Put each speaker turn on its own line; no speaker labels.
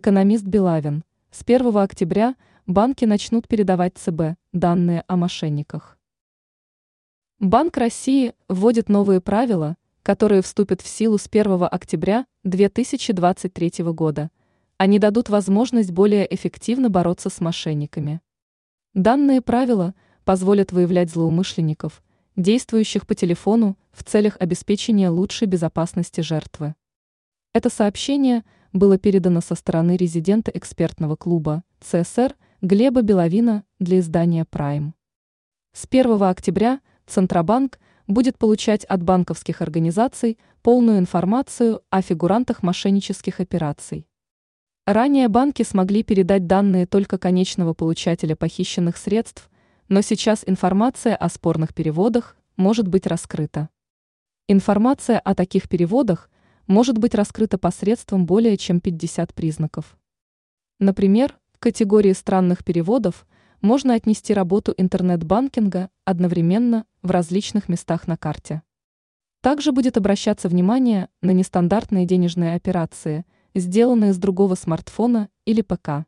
Экономист Белавин. С 1 октября банки начнут передавать ЦБ данные о мошенниках. Банк России вводит новые правила, которые вступят в силу с 1 октября 2023 года. Они дадут возможность более эффективно бороться с мошенниками. Данные правила позволят выявлять злоумышленников, действующих по телефону в целях обеспечения лучшей безопасности жертвы. Это сообщение – было передано со стороны резидента экспертного клуба ЦСР Глеба Беловина для издания «Прайм». С 1 октября Центробанк будет получать от банковских организаций полную информацию о фигурантах мошеннических операций. Ранее банки смогли передать данные только конечного получателя похищенных средств, но сейчас информация о спорных переводах может быть раскрыта. Информация о таких переводах – может быть раскрыто посредством более чем 50 признаков. Например, в категории странных переводов можно отнести работу интернет-банкинга одновременно в различных местах на карте. Также будет обращаться внимание на нестандартные денежные операции, сделанные с другого смартфона или ПК.